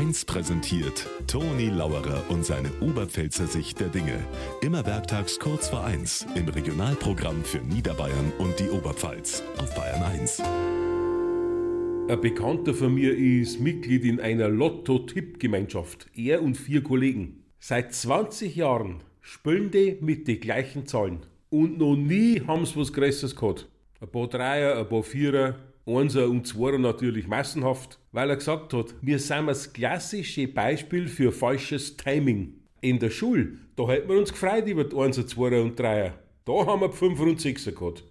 1 präsentiert Toni Lauerer und seine Oberpfälzer Sicht der Dinge. Immer werktags kurz vor 1 im Regionalprogramm für Niederbayern und die Oberpfalz auf Bayern 1. Ein Bekannter von mir ist Mitglied in einer Lotto-Tipp-Gemeinschaft. Er und vier Kollegen. Seit 20 Jahren spielen die mit den gleichen Zahlen. Und noch nie haben sie was Größeres gehabt. Ein paar Dreier, ein paar Vierer, Einser und Zweier natürlich massenhaft, weil er gesagt hat, wir sind das klassische Beispiel für falsches Timing. In der Schule, da hätten wir uns gefreut über die Einser, Zweier und Dreier. Da haben wir die Fünfer und Sechser gehabt.